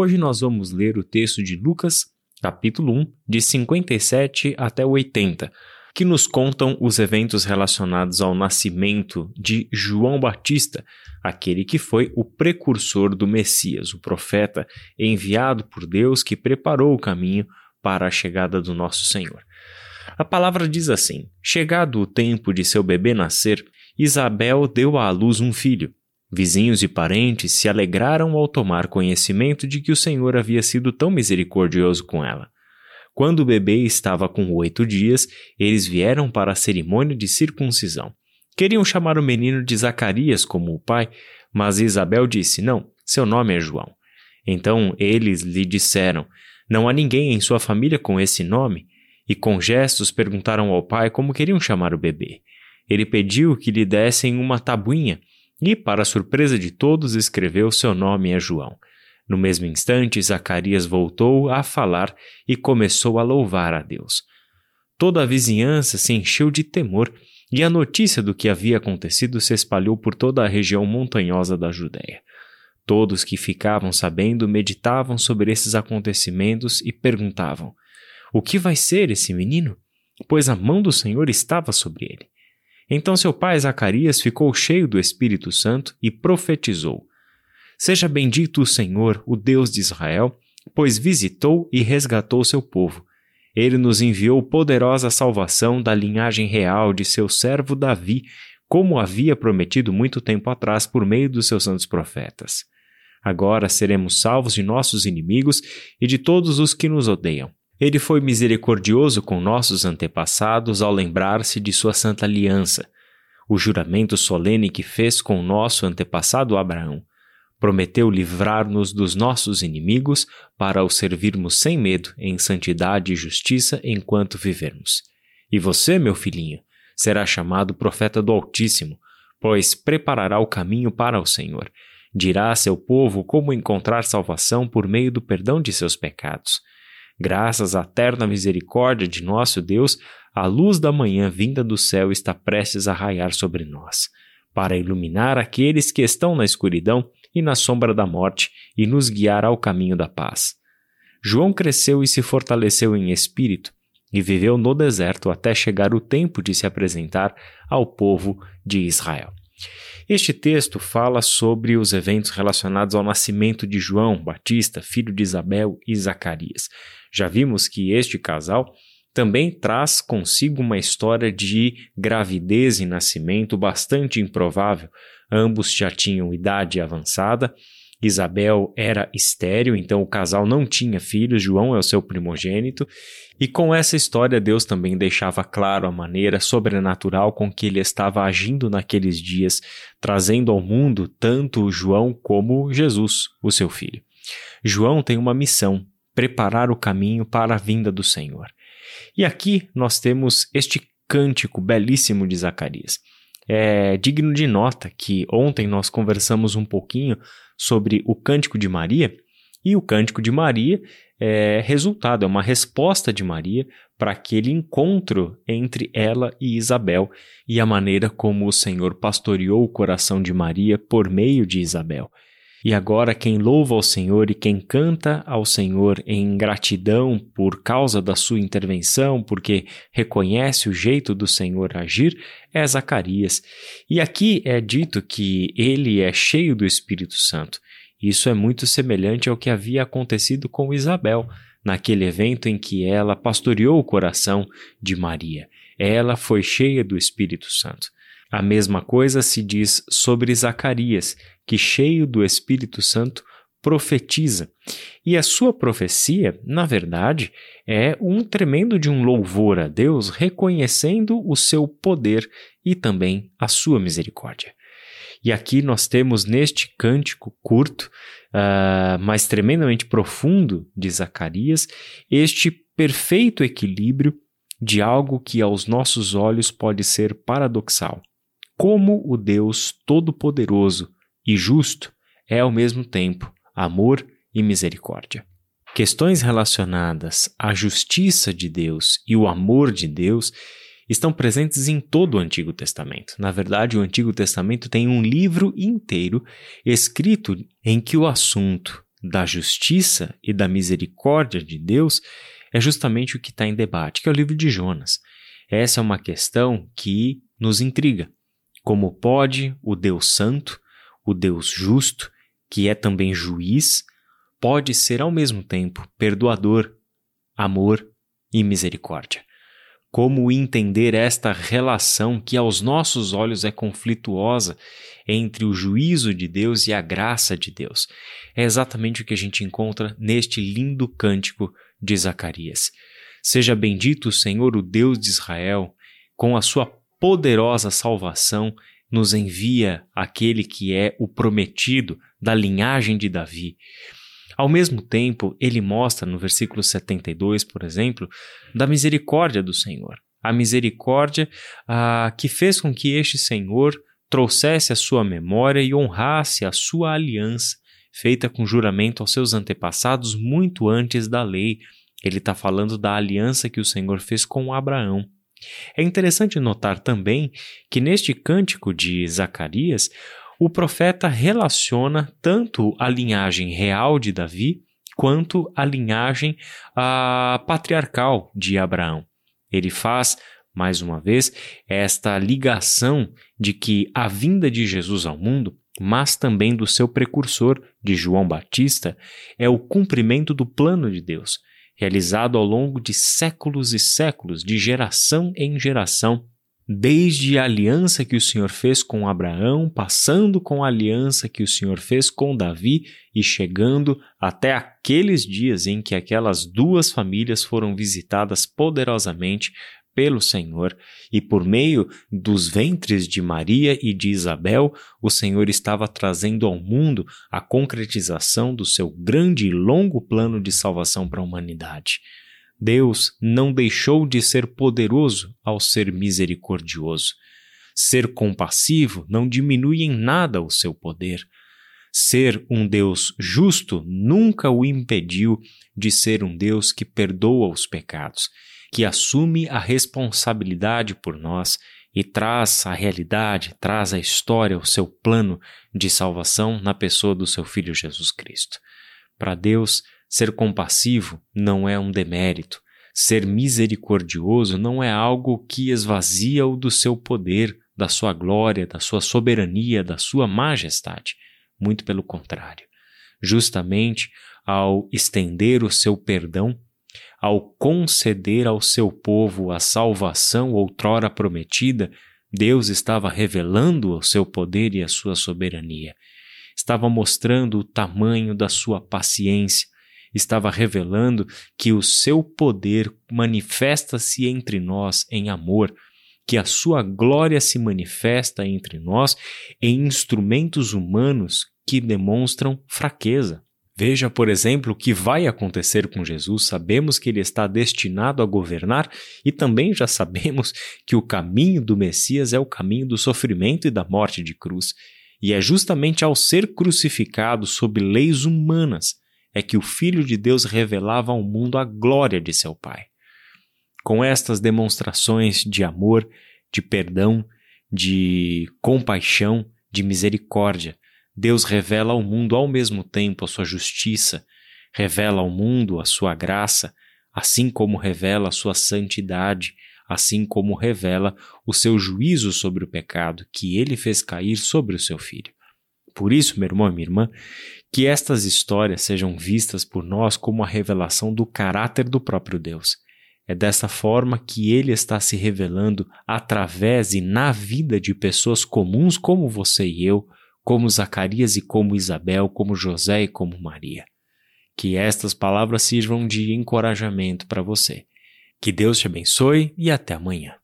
Hoje nós vamos ler o texto de Lucas, capítulo 1, de 57 até 80, que nos contam os eventos relacionados ao nascimento de João Batista, aquele que foi o precursor do Messias, o profeta enviado por Deus que preparou o caminho para a chegada do nosso Senhor. A palavra diz assim: Chegado o tempo de seu bebê nascer, Isabel deu à luz um filho. Vizinhos e parentes se alegraram ao tomar conhecimento de que o Senhor havia sido tão misericordioso com ela. Quando o bebê estava com oito dias, eles vieram para a cerimônia de circuncisão. Queriam chamar o menino de Zacarias como o pai, mas Isabel disse: Não, seu nome é João. Então eles lhe disseram: Não há ninguém em sua família com esse nome? E com gestos perguntaram ao pai como queriam chamar o bebê. Ele pediu que lhe dessem uma tabuinha e, para surpresa de todos, escreveu seu nome a João. No mesmo instante, Zacarias voltou a falar e começou a louvar a Deus. Toda a vizinhança se encheu de temor e a notícia do que havia acontecido se espalhou por toda a região montanhosa da Judéia. Todos que ficavam sabendo meditavam sobre esses acontecimentos e perguntavam: O que vai ser esse menino? Pois a mão do Senhor estava sobre ele. Então seu pai Zacarias ficou cheio do Espírito Santo e profetizou: Seja bendito o Senhor, o Deus de Israel, pois visitou e resgatou seu povo. Ele nos enviou poderosa salvação da linhagem real de seu servo Davi, como havia prometido muito tempo atrás por meio dos seus santos profetas. Agora seremos salvos de nossos inimigos e de todos os que nos odeiam. Ele foi misericordioso com nossos antepassados ao lembrar-se de sua santa aliança, o juramento solene que fez com nosso antepassado Abraão. Prometeu livrar-nos dos nossos inimigos para o servirmos sem medo em santidade e justiça enquanto vivermos. E você, meu filhinho, será chamado profeta do Altíssimo, pois preparará o caminho para o Senhor. Dirá a seu povo como encontrar salvação por meio do perdão de seus pecados Graças à terna misericórdia de nosso Deus, a luz da manhã vinda do céu está prestes a raiar sobre nós, para iluminar aqueles que estão na escuridão e na sombra da morte e nos guiar ao caminho da paz. João cresceu e se fortaleceu em espírito e viveu no deserto até chegar o tempo de se apresentar ao povo de Israel. Este texto fala sobre os eventos relacionados ao nascimento de João Batista, filho de Isabel e Zacarias. Já vimos que este casal também traz consigo uma história de gravidez e nascimento bastante improvável. Ambos já tinham idade avançada. Isabel era estéril, então o casal não tinha filhos, João é o seu primogênito, e com essa história Deus também deixava claro a maneira sobrenatural com que ele estava agindo naqueles dias, trazendo ao mundo tanto João como Jesus, o seu filho. João tem uma missão, preparar o caminho para a vinda do Senhor. E aqui nós temos este cântico belíssimo de Zacarias. É digno de nota que ontem nós conversamos um pouquinho sobre o cântico de Maria, e o cântico de Maria é resultado, é uma resposta de Maria para aquele encontro entre ela e Isabel e a maneira como o Senhor pastoreou o coração de Maria por meio de Isabel. E agora quem louva ao Senhor e quem canta ao Senhor em gratidão por causa da sua intervenção, porque reconhece o jeito do Senhor agir, é Zacarias. E aqui é dito que ele é cheio do Espírito Santo. Isso é muito semelhante ao que havia acontecido com Isabel, naquele evento em que ela pastoreou o coração de Maria. Ela foi cheia do Espírito Santo. A mesma coisa se diz sobre Zacarias, que, cheio do Espírito Santo, profetiza. E a sua profecia, na verdade, é um tremendo de um louvor a Deus, reconhecendo o seu poder e também a sua misericórdia. E aqui nós temos neste cântico curto, uh, mas tremendamente profundo de Zacarias, este perfeito equilíbrio de algo que aos nossos olhos pode ser paradoxal como o Deus Todo-Poderoso e Justo é ao mesmo tempo amor e misericórdia. Questões relacionadas à justiça de Deus e o amor de Deus estão presentes em todo o Antigo Testamento. Na verdade, o Antigo Testamento tem um livro inteiro escrito em que o assunto da justiça e da misericórdia de Deus é justamente o que está em debate, que é o livro de Jonas. Essa é uma questão que nos intriga. Como pode o Deus Santo, o Deus justo, que é também juiz, pode ser ao mesmo tempo perdoador, amor e misericórdia? Como entender esta relação que aos nossos olhos é conflituosa entre o juízo de Deus e a graça de Deus? É exatamente o que a gente encontra neste lindo cântico de Zacarias. Seja bendito o Senhor, o Deus de Israel, com a sua poderosa salvação, nos envia aquele que é o prometido da linhagem de Davi. Ao mesmo tempo, ele mostra no versículo 72, por exemplo, da misericórdia do Senhor. A misericórdia ah, que fez com que este Senhor trouxesse a sua memória e honrasse a sua aliança, feita com juramento aos seus antepassados muito antes da lei. Ele está falando da aliança que o Senhor fez com Abraão. É interessante notar também que neste cântico de Zacarias, o profeta relaciona tanto a linhagem real de Davi quanto a linhagem a, patriarcal de Abraão. Ele faz, mais uma vez, esta ligação de que a vinda de Jesus ao mundo, mas também do seu precursor, de João Batista, é o cumprimento do plano de Deus, realizado ao longo de séculos e séculos, de geração em geração, desde a aliança que o Senhor fez com Abraão, passando com a aliança que o Senhor fez com Davi e chegando até aqueles dias em que aquelas duas famílias foram visitadas poderosamente pelo Senhor, e por meio dos ventres de Maria e de Isabel, o Senhor estava trazendo ao mundo a concretização do seu grande e longo plano de salvação para a humanidade. Deus não deixou de ser poderoso ao ser misericordioso. Ser compassivo não diminui em nada o seu poder. Ser um Deus justo nunca o impediu de ser um Deus que perdoa os pecados, que assume a responsabilidade por nós e traz a realidade, traz a história, o seu plano de salvação na pessoa do seu Filho Jesus Cristo. Para Deus, Ser compassivo não é um demérito. Ser misericordioso não é algo que esvazia-o do seu poder, da sua glória, da sua soberania, da sua majestade. Muito pelo contrário. Justamente ao estender o seu perdão, ao conceder ao seu povo a salvação outrora prometida, Deus estava revelando o seu poder e a sua soberania. Estava mostrando o tamanho da sua paciência, estava revelando que o seu poder manifesta-se entre nós em amor, que a sua glória se manifesta entre nós em instrumentos humanos que demonstram fraqueza. Veja, por exemplo, o que vai acontecer com Jesus. Sabemos que ele está destinado a governar e também já sabemos que o caminho do Messias é o caminho do sofrimento e da morte de cruz. E é justamente ao ser crucificado sob leis humanas é que o Filho de Deus revelava ao mundo a glória de seu Pai. Com estas demonstrações de amor, de perdão, de compaixão, de misericórdia, Deus revela ao mundo ao mesmo tempo a sua justiça, revela ao mundo a sua graça, assim como revela a sua santidade, assim como revela o seu juízo sobre o pecado que ele fez cair sobre o seu filho. Por isso, meu irmão e minha irmã, que estas histórias sejam vistas por nós como a revelação do caráter do próprio Deus. É dessa forma que ele está se revelando através e na vida de pessoas comuns como você e eu, como Zacarias e como Isabel, como José e como Maria. Que estas palavras sirvam de encorajamento para você. Que Deus te abençoe e até amanhã.